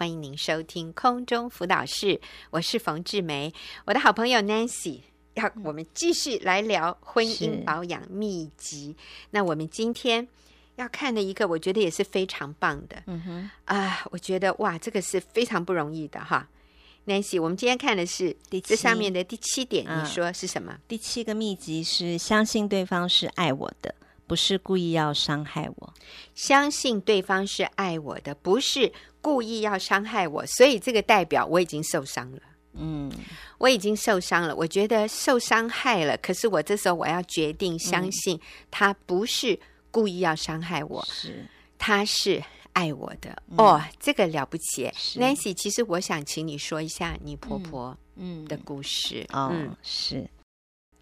欢迎您收听空中辅导室，我是冯志梅，我的好朋友 Nancy，要我们继续来聊婚姻保养秘籍。那我们今天要看的一个，我觉得也是非常棒的，嗯哼，啊，我觉得哇，这个是非常不容易的哈。Nancy，我们今天看的是第，这上面的第七点，你说是什么？第七个秘籍是相信对方是爱我的。不是故意要伤害我，相信对方是爱我的，不是故意要伤害我，所以这个代表我已经受伤了。嗯，我已经受伤了，我觉得受伤害了。可是我这时候我要决定相信他不是故意要伤害我，是、嗯、他是爱我的。嗯、哦，这个了不起，Nancy。其实我想请你说一下你婆婆嗯的故事。嗯，嗯哦、是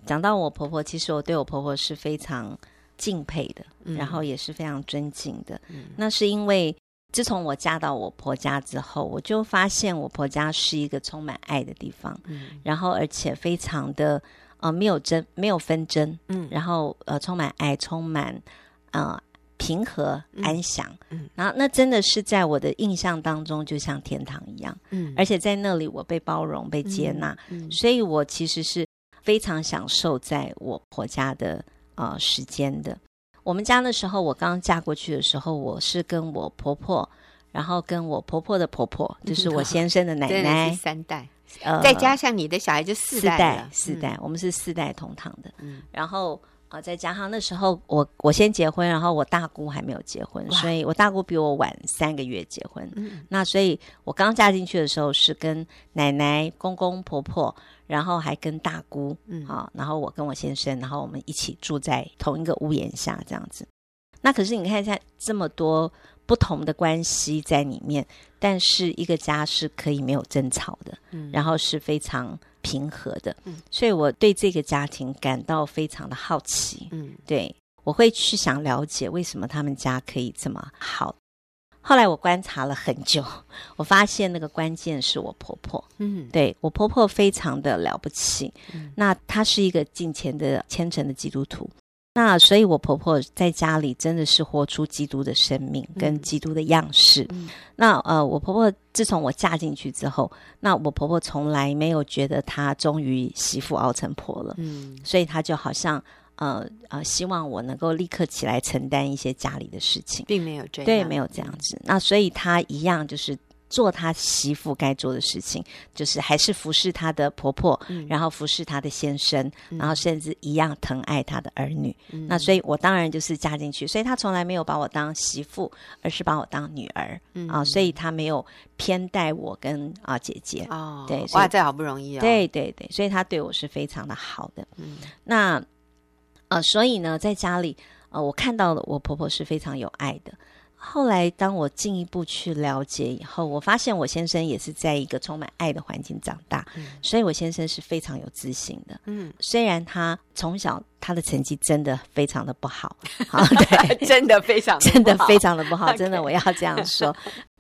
讲到我婆婆，其实我对我婆婆是非常。敬佩的，然后也是非常尊敬的。嗯、那是因为自从我嫁到我婆家之后，我就发现我婆家是一个充满爱的地方。嗯，然后而且非常的呃没有争没有纷争。嗯，然后呃充满爱，充满呃平和安详。嗯，然后那真的是在我的印象当中就像天堂一样。嗯，而且在那里我被包容被接纳。所以我其实是非常享受在我婆家的。啊、呃，时间的。我们家那时候，我刚嫁过去的时候，我是跟我婆婆，然后跟我婆婆的婆婆，就是我先生的奶奶，三代，呃，再加上你的小孩就四代，四代，四代，嗯、我们是四代同堂的。嗯，然后。啊，再加上那时候我我先结婚，然后我大姑还没有结婚，所以我大姑比我晚三个月结婚。嗯，那所以我刚嫁进去的时候是跟奶奶、公公、婆婆，然后还跟大姑，嗯，好，然后我跟我先生，然后我们一起住在同一个屋檐下这样子。那可是你看一下这么多不同的关系在里面，但是一个家是可以没有争吵的，嗯，然后是非常。平和的，嗯，所以我对这个家庭感到非常的好奇，嗯，对，我会去想了解为什么他们家可以这么好。后来我观察了很久，我发现那个关键是我婆婆，嗯，对，我婆婆非常的了不起，嗯，那她是一个敬虔的虔诚的基督徒。那所以，我婆婆在家里真的是活出基督的生命跟基督的样式。嗯、那呃，我婆婆自从我嫁进去之后，那我婆婆从来没有觉得她终于媳妇熬成婆了。嗯，所以她就好像呃呃，希望我能够立刻起来承担一些家里的事情，并没有这样，对，没有这样子。嗯、那所以她一样就是。做她媳妇该做的事情，就是还是服侍她的婆婆，嗯、然后服侍她的先生，嗯、然后甚至一样疼爱她的儿女。嗯、那所以，我当然就是嫁进去，所以她从来没有把我当媳妇，而是把我当女儿。嗯、啊，所以她没有偏待我跟啊姐姐。哦，对，哇，这好不容易啊、哦！对对对，所以她对我是非常的好的。嗯，那呃，所以呢，在家里呃，我看到了我婆婆是非常有爱的。后来，当我进一步去了解以后，我发现我先生也是在一个充满爱的环境长大，嗯、所以我先生是非常有自信的。嗯，虽然他从小他的成绩真的非常的不好，好，对，真的非常真的非常的不好，真的我要这样说。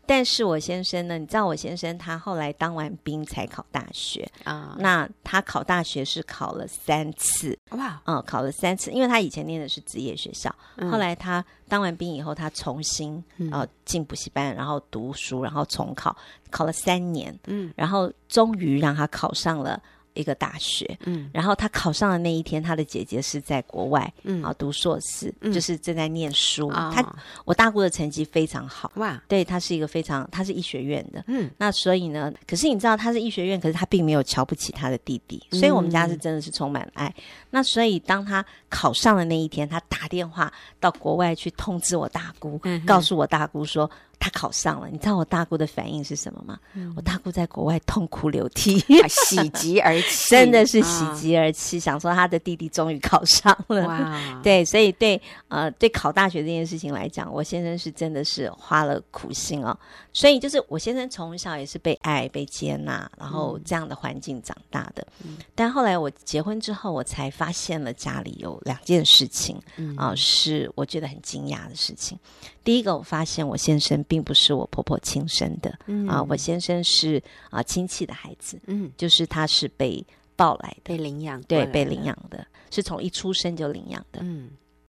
但是我先生呢？你知道我先生他后来当完兵才考大学啊。那他考大学是考了三次哇，嗯，考了三次，因为他以前念的是职业学校，后来他当完兵以后，他重新呃进补习班，然后读书，然后重考，考了三年，嗯，然后终于让他考上了。一个大学，嗯，然后他考上的那一天，他的姐姐是在国外，嗯，啊，读硕士，嗯，就是正在念书。他我大姑的成绩非常好，哇，对，他是一个非常，他是医学院的，嗯，那所以呢，可是你知道他是医学院，可是他并没有瞧不起他的弟弟，所以我们家是真的是充满爱。那所以当他考上的那一天，他打电话到国外去通知我大姑，告诉我大姑说。他考上了，你知道我大姑的反应是什么吗？嗯、我大姑在国外痛哭流涕，喜极而泣，真的是喜极而泣，啊、想说他的弟弟终于考上了。哇 对，所以对呃对考大学这件事情来讲，我先生是真的是花了苦心哦。所以就是我先生从小也是被爱、被接纳，然后这样的环境长大的。嗯、但后来我结婚之后，我才发现了家里有两件事情啊、嗯呃，是我觉得很惊讶的事情。第一个，我发现我先生并不是我婆婆亲生的，嗯。啊，我先生是啊亲戚的孩子，嗯，就是他是被抱来的，被领养，对，被领养的，是从一出生就领养的，嗯，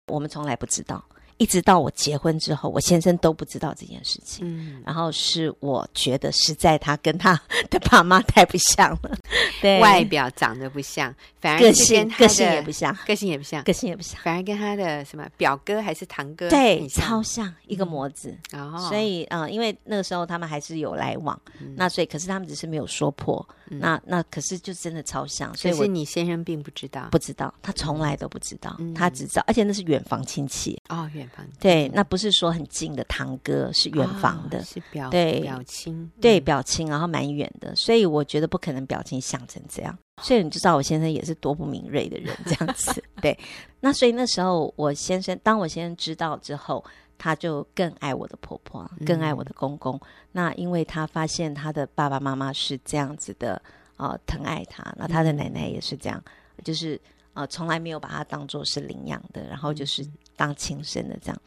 我们从来不知道。一直到我结婚之后，我先生都不知道这件事情。嗯，然后是我觉得实在他跟他的爸妈太不像了，对，外表长得不像，反而个性个性也不像，个性也不像，个性也不像，反而跟他的什么表哥还是堂哥对超像一个模子。哦，所以嗯，因为那个时候他们还是有来往，那所以可是他们只是没有说破。那那可是就真的超像，所以是你先生并不知道，不知道，他从来都不知道，他只知道，而且那是远房亲戚。哦，远房对，那不是说很近的堂哥，是远房的，是表对。表亲，对表亲，然后蛮远的，所以我觉得不可能表亲像成这样，所以你就知道我先生也是多不敏锐的人这样子，对，那所以那时候我先生，当我先生知道之后。他就更爱我的婆婆，更爱我的公公。嗯、那因为他发现他的爸爸妈妈是这样子的，呃，疼爱他。那他的奶奶也是这样，嗯、就是呃，从来没有把他当做是领养的，然后就是当亲生的这样。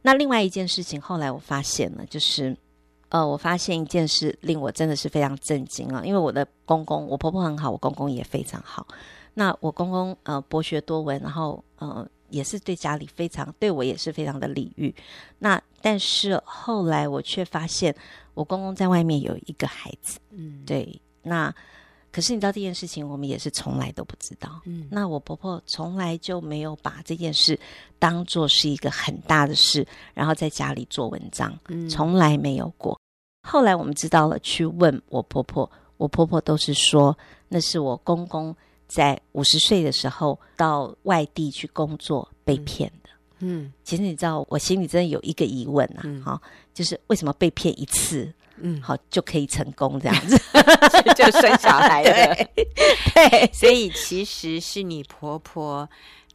那另外一件事情，后来我发现了，就是呃，我发现一件事令我真的是非常震惊啊！因为我的公公，我婆婆很好，我公公也非常好。那我公公呃博学多闻，然后呃。也是对家里非常，对我也是非常的礼遇。那但是后来我却发现，我公公在外面有一个孩子。嗯，对。那可是你知道这件事情，我们也是从来都不知道。嗯，那我婆婆从来就没有把这件事当做是一个很大的事，然后在家里做文章。嗯，从来没有过。后来我们知道了，去问我婆婆，我婆婆都是说那是我公公。在五十岁的时候到外地去工作被骗的，嗯，其实你知道，我心里真的有一个疑问啊，哈、嗯，就是为什么被骗一次，嗯，好就可以成功这样子，就生小孩了，对，对，所以其实是你婆婆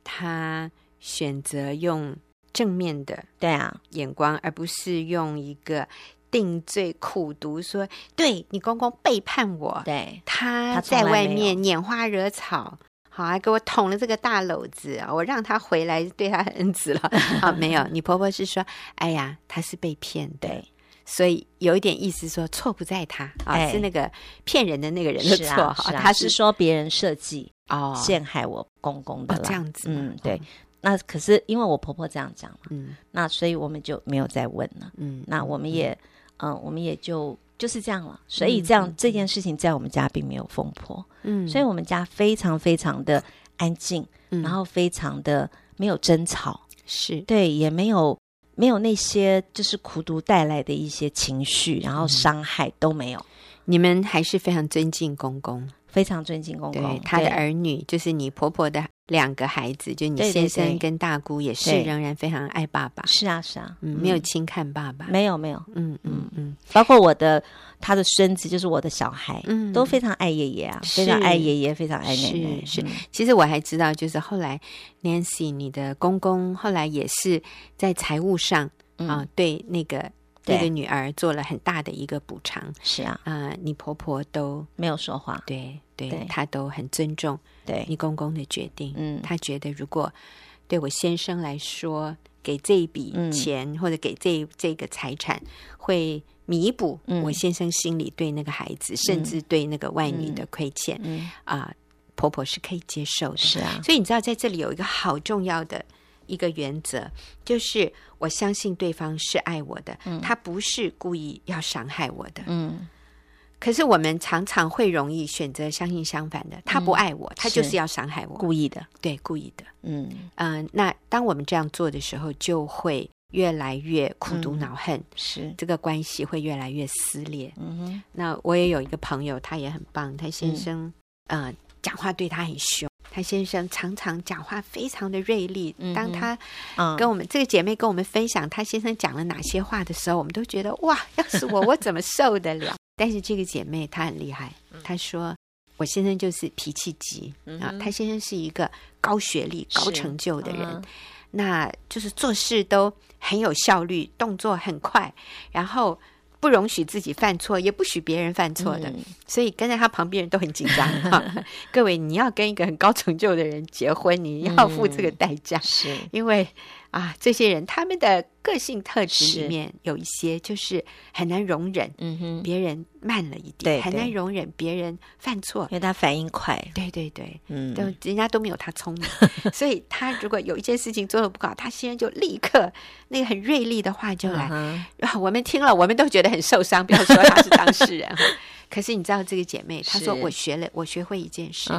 她选择用正面的对啊。眼光，而不是用一个。定罪苦读说，说对你公公背叛我，对。他在外面拈花惹草，好还给我捅了这个大篓子，我让他回来对他很 恩慈了。好，没有，你婆婆是说，哎呀，他是被骗的，对所以有一点意思说错不在他啊，哎、是那个骗人的那个人的错，啊啊、他是说别人设计哦。陷害我公公的、哦、这样子，嗯，对。哦那可是因为我婆婆这样讲嘛，嗯，那所以我们就没有再问了，嗯，那我们也。嗯，我们也就就是这样了，所以这样、嗯、这件事情在我们家并没有风波，嗯，所以我们家非常非常的安静，嗯、然后非常的没有争吵，是。对，也没有没有那些就是苦读带来的一些情绪，然后伤害都没有。你们还是非常尊敬公公，非常尊敬公公，对他的儿女，就是你婆婆的。两个孩子，就你先生跟大姑也是仍然非常爱爸爸。是啊，是啊，嗯，没有轻看爸爸，没有，没有，嗯嗯嗯，包括我的他的孙子，就是我的小孩，嗯，都非常爱爷爷啊，非常爱爷爷，非常爱奶奶。是，其实我还知道，就是后来 Nancy 你的公公后来也是在财务上啊，对那个那个女儿做了很大的一个补偿。是啊，啊，你婆婆都没有说话，对对，他都很尊重。对。你公公的决定，嗯，他觉得如果对我先生来说，给这一笔钱、嗯、或者给这这个财产，会弥补我先生心里对那个孩子，嗯、甚至对那个外女的亏欠，啊、嗯。呃，婆婆是可以接受的。是啊，所以你知道，在这里有一个好重要的一个原则，就是我相信对方是爱我的，嗯、他不是故意要伤害我的，嗯。可是我们常常会容易选择相信相反的，他不爱我，嗯、他就是要伤害我，故意的，对，故意的，嗯嗯、呃。那当我们这样做的时候，就会越来越苦毒恼恨，嗯、是这个关系会越来越撕裂。嗯哼。那我也有一个朋友，他也很棒，他先生、嗯、呃讲话对他很凶，他先生常常讲话非常的锐利。嗯、当他跟我们、嗯、这个姐妹跟我们分享他先生讲了哪些话的时候，我们都觉得哇，要是我，我怎么受得了？但是这个姐妹她很厉害，她说我先生就是脾气急啊，她先生是一个高学历、高成就的人，那就是做事都很有效率，动作很快，然后不容许自己犯错，也不许别人犯错的，所以跟在他旁边人都很紧张哈。各位，你要跟一个很高成就的人结婚，你要付这个代价，是。因为啊，这些人他们的个性特质里面有一些就是很难容忍，嗯哼，别人慢了一点，很难容忍别人犯错，因为他反应快，对对对，嗯，都人家都没有他聪明，所以他如果有一件事情做的不好，他先生就立刻那个很锐利的话就来，我们听了，我们都觉得很受伤，不要说他是当事人哈。可是你知道这个姐妹，她说我学了，我学会一件事，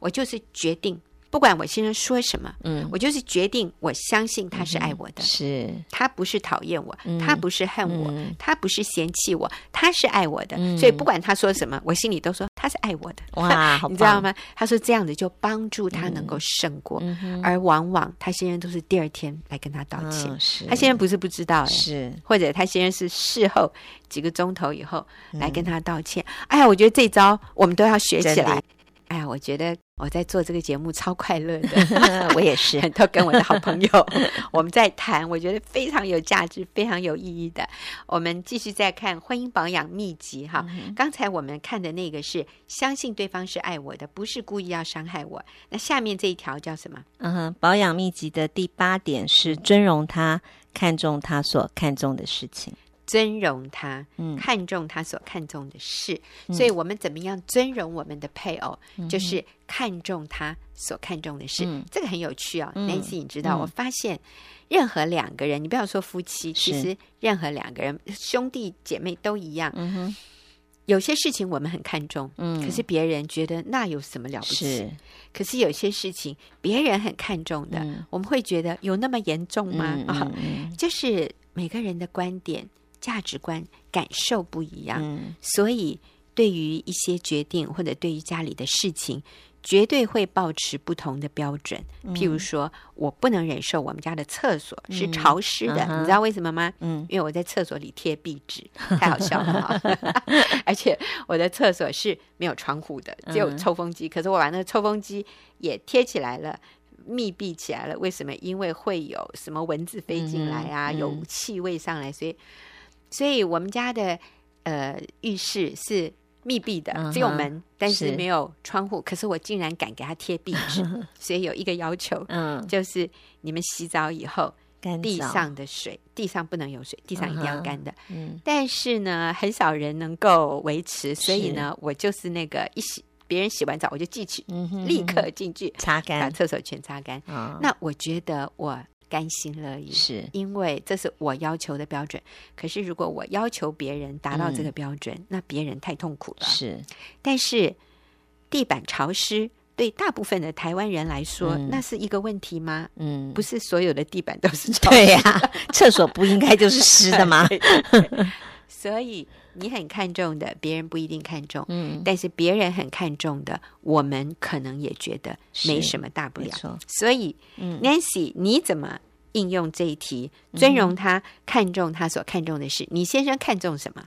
我就是决定。不管我先生说什么，嗯，我就是决定，我相信他是爱我的，是。他不是讨厌我，他不是恨我，他不是嫌弃我，他是爱我的，所以不管他说什么，我心里都说他是爱我的。哇，你知道吗？他说这样子就帮助他能够胜过，而往往他先生都是第二天来跟他道歉，他先生不是不知道，是。或者他先生是事后几个钟头以后来跟他道歉。哎呀，我觉得这招我们都要学起来。哎呀，我觉得我在做这个节目超快乐的，我也是，都跟我的好朋友我们在谈，我觉得非常有价值、非常有意义的。我们继续再看婚姻保养秘籍哈。嗯、刚才我们看的那个是相信对方是爱我的，不是故意要伤害我。那下面这一条叫什么？嗯哼，保养秘籍的第八点是尊容他，看重他所看重的事情。尊容他，看重他所看重的事，嗯、所以我们怎么样尊容我们的配偶？嗯、就是看重他所看重的事。嗯、这个很有趣哦，Nancy，你知道？嗯、我发现任何两个人，你不要说夫妻，其实任何两个人，兄弟姐妹都一样。嗯、哼有些事情我们很看重，嗯、可是别人觉得那有什么了不起？是可是有些事情别人很看重的，嗯、我们会觉得有那么严重吗？啊、嗯嗯哦，就是每个人的观点。价值观、感受不一样，嗯、所以对于一些决定或者对于家里的事情，绝对会保持不同的标准。嗯、譬如说，我不能忍受我们家的厕所是潮湿的，嗯、你知道为什么吗？嗯，因为我在厕所里贴壁纸，太好笑了哈！而且我的厕所是没有窗户的，只有抽风机。嗯、可是我把那个抽风机也贴起来了，密闭起来了。为什么？因为会有什么蚊子飞进来啊，嗯、有气味上来，所以。所以我们家的呃浴室是密闭的，只有门，但是没有窗户。可是我竟然敢给他贴壁纸，所以有一个要求，嗯，就是你们洗澡以后，地上的水，地上不能有水，地上一定要干的。嗯，但是呢，很少人能够维持，所以呢，我就是那个一洗，别人洗完澡我就进去，立刻进去擦干，把厕所全擦干。那我觉得我。甘心乐意，是因为这是我要求的标准。可是如果我要求别人达到这个标准，嗯、那别人太痛苦了。是，但是地板潮湿对大部分的台湾人来说，嗯、那是一个问题吗？嗯，不是所有的地板都是潮湿的。对呀、啊，厕所不应该就是湿的吗？对 对对，所以你很看重的，别人不一定看重。嗯，但是别人很看重的，我们可能也觉得没什么大不了。所以、嗯、，Nancy，你怎么？应用这一题，尊容他，看重他所看重的事。嗯、你先生看重什么？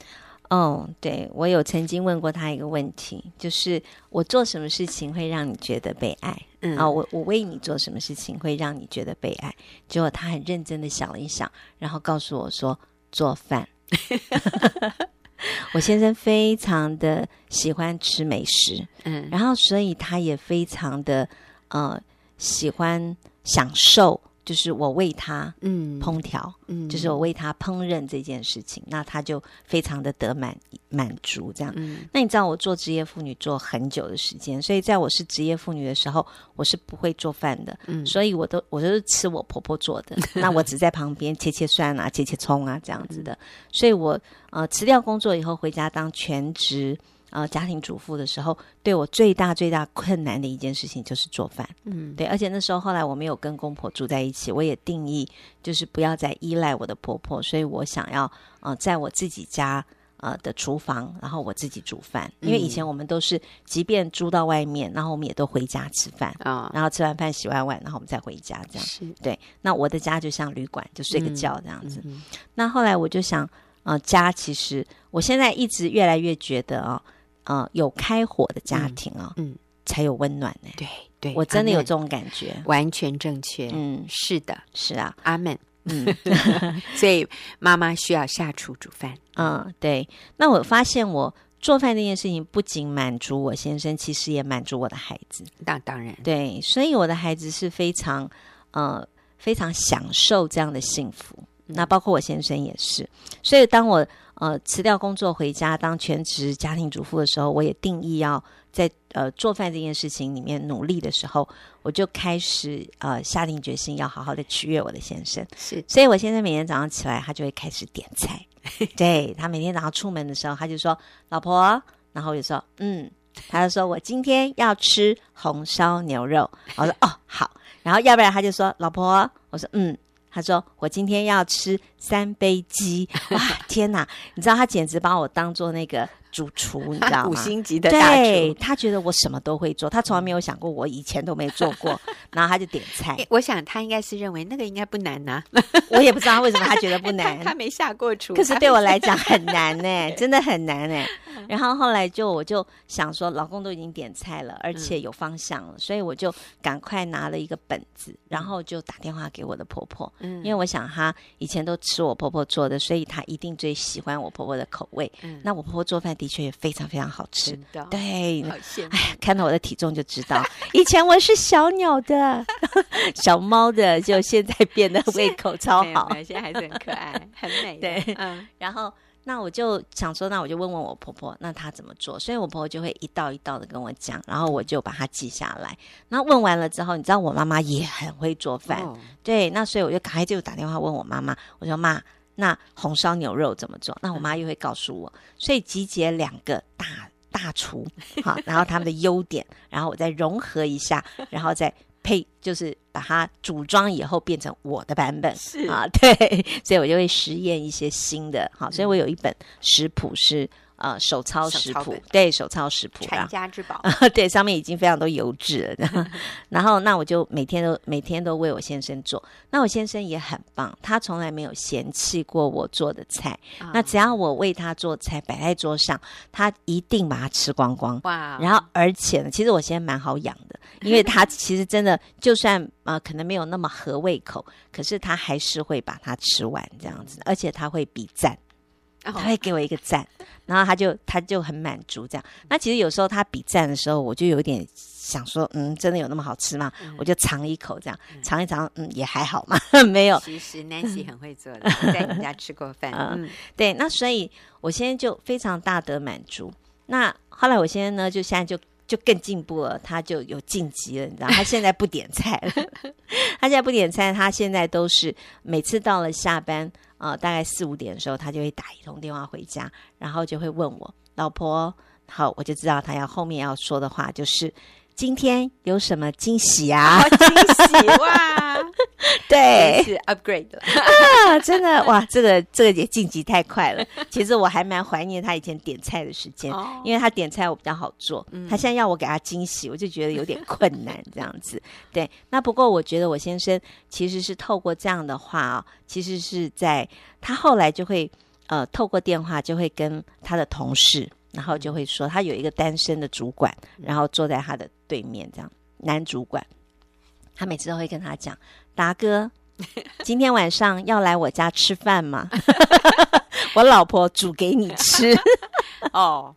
哦，对，我有曾经问过他一个问题，就是我做什么事情会让你觉得被爱？嗯，啊，我我为你做什么事情会让你觉得被爱？结果他很认真的想了一想，然后告诉我说做饭。我先生非常的喜欢吃美食，嗯，然后所以他也非常的呃喜欢享受。就是我为他嗯烹调，嗯，就是我为他烹饪这件事情，嗯、那他就非常的得满满足这样。嗯、那你知道我做职业妇女做很久的时间，所以在我是职业妇女的时候，我是不会做饭的，嗯，所以我都我都是吃我婆婆做的，那我只在旁边切切蒜啊，切切葱啊这样子的。嗯、所以我呃辞掉工作以后回家当全职。呃，家庭主妇的时候，对我最大最大困难的一件事情就是做饭。嗯，对，而且那时候后来我没有跟公婆住在一起，我也定义就是不要再依赖我的婆婆，所以我想要呃，在我自己家呃的厨房，然后我自己煮饭。因为以前我们都是，即便租到外面，然后我们也都回家吃饭啊，然后吃完饭洗完碗，然后我们再回家这样。是对，那我的家就像旅馆，就睡个觉这样子。嗯嗯、那后来我就想，呃，家其实我现在一直越来越觉得啊、呃，有开火的家庭啊、哦嗯，嗯，才有温暖呢。对对，我真的有这种感觉，完全正确。嗯，是的，是啊，阿门。嗯，所以妈妈需要下厨煮饭。嗯，对。那我发现我做饭这件事情不仅满足我先生，其实也满足我的孩子。那当然，对。所以我的孩子是非常呃。非常享受这样的幸福。嗯、那包括我先生也是。所以当我呃辞掉工作回家当全职家庭主妇的时候，我也定义要在呃做饭这件事情里面努力的时候，我就开始呃下定决心要好好的取悦我的先生。是，所以我先生每天早上起来，他就会开始点菜。对，他每天早上出门的时候，他就说：“老婆。”然后我就说：“嗯。”他就说：“我今天要吃红烧牛肉。”我说：“哦，好。”然后要不然他就说：“老婆。”我说：“嗯。”他说：“我今天要吃三杯鸡。”哇，天哪！你知道他简直把我当做那个。主厨，你知道吗？五星级的大厨，对，他觉得我什么都会做，他从来没有想过我以前都没做过，然后他就点菜。我想他应该是认为那个应该不难呐、啊，我也不知道为什么他觉得不难，他，他没下过厨，可是对我来讲很难呢，真的很难呢。然后后来就我就想说，老公都已经点菜了，而且有方向了，嗯、所以我就赶快拿了一个本子，然后就打电话给我的婆婆，嗯，因为我想她以前都吃我婆婆做的，所以她一定最喜欢我婆婆的口味。嗯，那我婆婆做饭的确也非常非常好吃，对，好。哎，看到我的体重就知道，以前我是小鸟的，小猫的，就现在变得胃口超好，现在还是很可爱，很美。对，嗯，然后那我就想说，那我就问问我婆婆，那她怎么做？所以我婆婆就会一道一道的跟我讲，然后我就把它记下来。那问完了之后，你知道我妈妈也很会做饭，哦、对，那所以我就赶快就打电话问我妈妈，我说妈。那红烧牛肉怎么做？那我妈又会告诉我，所以集结两个大大厨，好，然后他们的优点，然后我再融合一下，然后再配，就是把它组装以后变成我的版本，是啊，对，所以我就会实验一些新的，好，所以我有一本食谱是。呃，手抄食谱，对，手抄食谱，传家之宝，对，上面已经非常多油脂了。然后，那我就每天都每天都为我先生做。那我先生也很棒，他从来没有嫌弃过我做的菜。哦、那只要我为他做菜摆在桌上，他一定把它吃光光。哇！然后，而且呢，其实我现在蛮好养的，因为他其实真的就算呃可能没有那么合胃口，可是他还是会把它吃完这样子，而且他会比赞。他会给我一个赞，然后他就他就很满足这样。那其实有时候他比赞的时候，我就有点想说，嗯，真的有那么好吃吗？嗯、我就尝一口这样，尝一尝，嗯，也还好嘛，没有。其实 Nancy 很会做的，在你家吃过饭。嗯，对。那所以我现在就非常大得满足。那后来我现在呢，就现在就就更进步了，他就有晋级了，你知道，他现在不点菜了，他现在不点菜，他现在都是每次到了下班。啊、大概四五点的时候，他就会打一通电话回家，然后就会问我老婆，好，我就知道他要后面要说的话就是今天有什么惊喜啊？惊喜哇！对，是 upgrade 了啊！真的 哇，这个这个也晋级太快了。其实我还蛮怀念他以前点菜的时间，哦、因为他点菜我比较好做，嗯、他现在要我给他惊喜，我就觉得有点困难这样子。对，那不过我觉得我先生其实是透过这样的话啊、哦，其实是在他后来就会呃透过电话就会跟他的同事，然后就会说他有一个单身的主管，然后坐在他的对面这样，男主管。他每次都会跟他讲：“达哥，今天晚上要来我家吃饭吗？我老婆煮给你吃。”哦，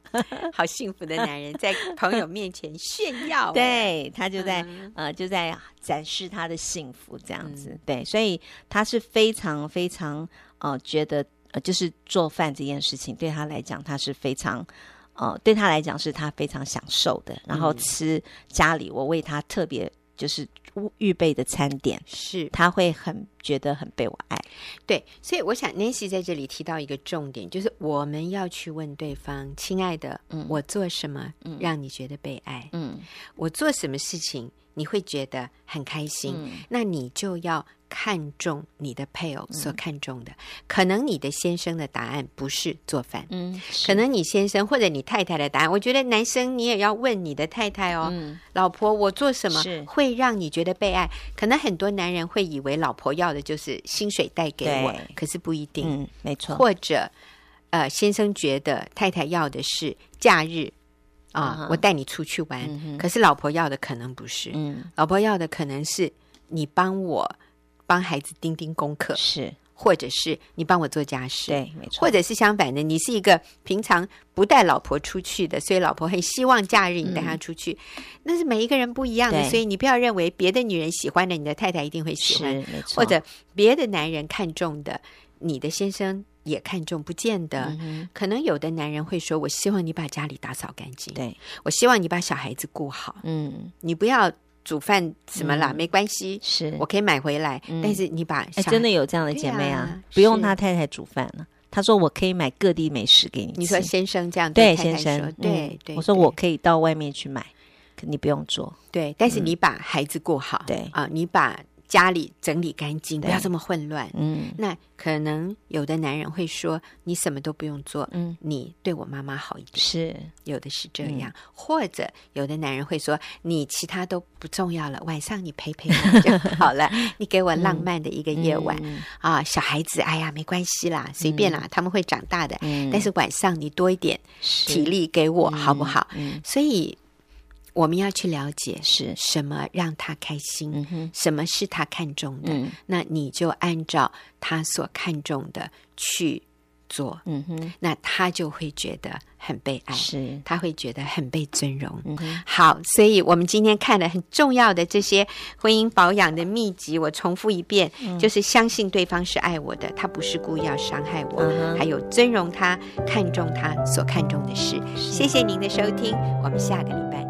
好幸福的男人，在朋友面前炫耀。对，他就在、嗯、呃，就在展示他的幸福，这样子。嗯、对，所以他是非常非常呃，觉得呃，就是做饭这件事情对他来讲，他是非常呃，对他来讲是他非常享受的。然后吃家里我为他特别就是。预备的餐点是，他会很觉得很被我爱。对，所以我想 Nancy 在这里提到一个重点，就是我们要去问对方：“亲爱的，嗯，我做什么让你觉得被爱？嗯，我做什么事情你会觉得很开心？嗯，那你就要。”看重你的配偶所看重的，嗯、可能你的先生的答案不是做饭，嗯，可能你先生或者你太太的答案，我觉得男生你也要问你的太太哦，嗯、老婆，我做什么会让你觉得被爱？可能很多男人会以为老婆要的就是薪水带给我，可是不一定，嗯，没错，或者呃，先生觉得太太要的是假日啊，呃 uh 我带你出去玩，嗯、可是老婆要的可能不是，嗯，老婆要的可能是你帮我。帮孩子盯盯功课，是，或者是你帮我做家事，对，没错。或者是相反的，你是一个平常不带老婆出去的，所以老婆很希望假日你带她出去，嗯、那是每一个人不一样的，所以你不要认为别的女人喜欢的，你的太太一定会喜欢，没错。或者别的男人看中的，你的先生。也看重，不见得。嗯、可能有的男人会说：“我希望你把家里打扫干净，对，我希望你把小孩子顾好。嗯，你不要煮饭什么啦，嗯、没关系，是我可以买回来。嗯、但是你把真的有这样的姐妹啊，啊不用他太太煮饭了。他说我可以买各地美食给你。你说先生这样对，对先生，对对，对。我说我可以到外面去买，可你不用做。对，但是你把孩子顾好，对啊，你把。家里整理干净，不要这么混乱。嗯，那可能有的男人会说：“你什么都不用做，嗯，你对我妈妈好一点。”是，有的是这样。或者有的男人会说：“你其他都不重要了，晚上你陪陪我就好了，你给我浪漫的一个夜晚啊。”小孩子，哎呀，没关系啦，随便啦，他们会长大的。但是晚上你多一点体力给我，好不好？所以。我们要去了解是什么让他开心，什么是他看重的，嗯、那你就按照他所看重的去做，嗯哼，那他就会觉得很被爱，是。他会觉得很被尊荣。嗯、好，所以我们今天看了很重要的这些婚姻保养的秘籍，我重复一遍，嗯、就是相信对方是爱我的，他不是故意要伤害我，嗯、还有尊荣他，看重他所看重的事。谢谢您的收听，我们下个礼拜。